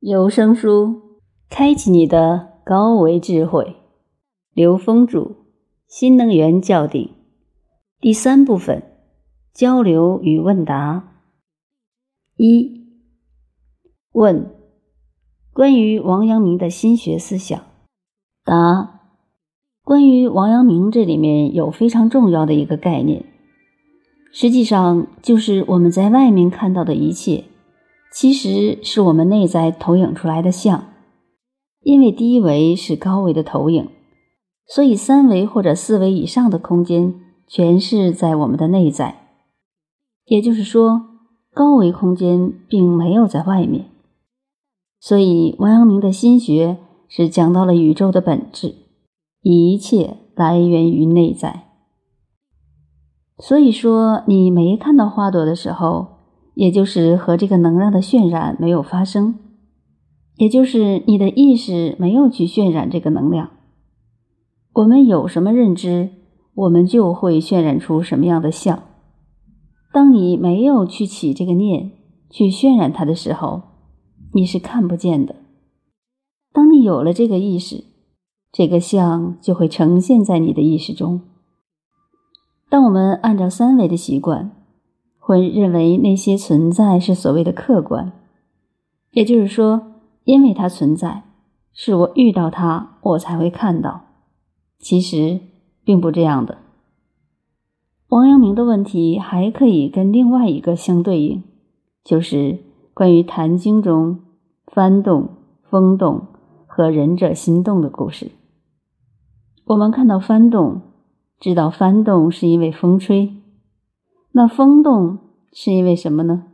有声书，开启你的高维智慧。刘峰著，新能源教定第三部分：交流与问答。一问：关于王阳明的心学思想。答：关于王阳明，这里面有非常重要的一个概念。实际上，就是我们在外面看到的一切，其实是我们内在投影出来的像。因为低维是高维的投影，所以三维或者四维以上的空间全是在我们的内在。也就是说，高维空间并没有在外面。所以，王阳明的心学是讲到了宇宙的本质，一切来源于内在。所以说，你没看到花朵的时候，也就是和这个能量的渲染没有发生，也就是你的意识没有去渲染这个能量。我们有什么认知，我们就会渲染出什么样的相。当你没有去起这个念，去渲染它的时候，你是看不见的。当你有了这个意识，这个相就会呈现在你的意识中。当我们按照三维的习惯，会认为那些存在是所谓的客观，也就是说，因为它存在，是我遇到它，我才会看到。其实并不这样的。王阳明的问题还可以跟另外一个相对应，就是关于《坛经》中幡动、风动和仁者心动的故事。我们看到幡动。知道翻动是因为风吹，那风动是因为什么呢？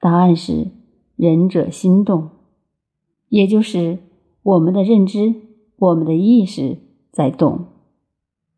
答案是仁者心动，也就是我们的认知、我们的意识在动。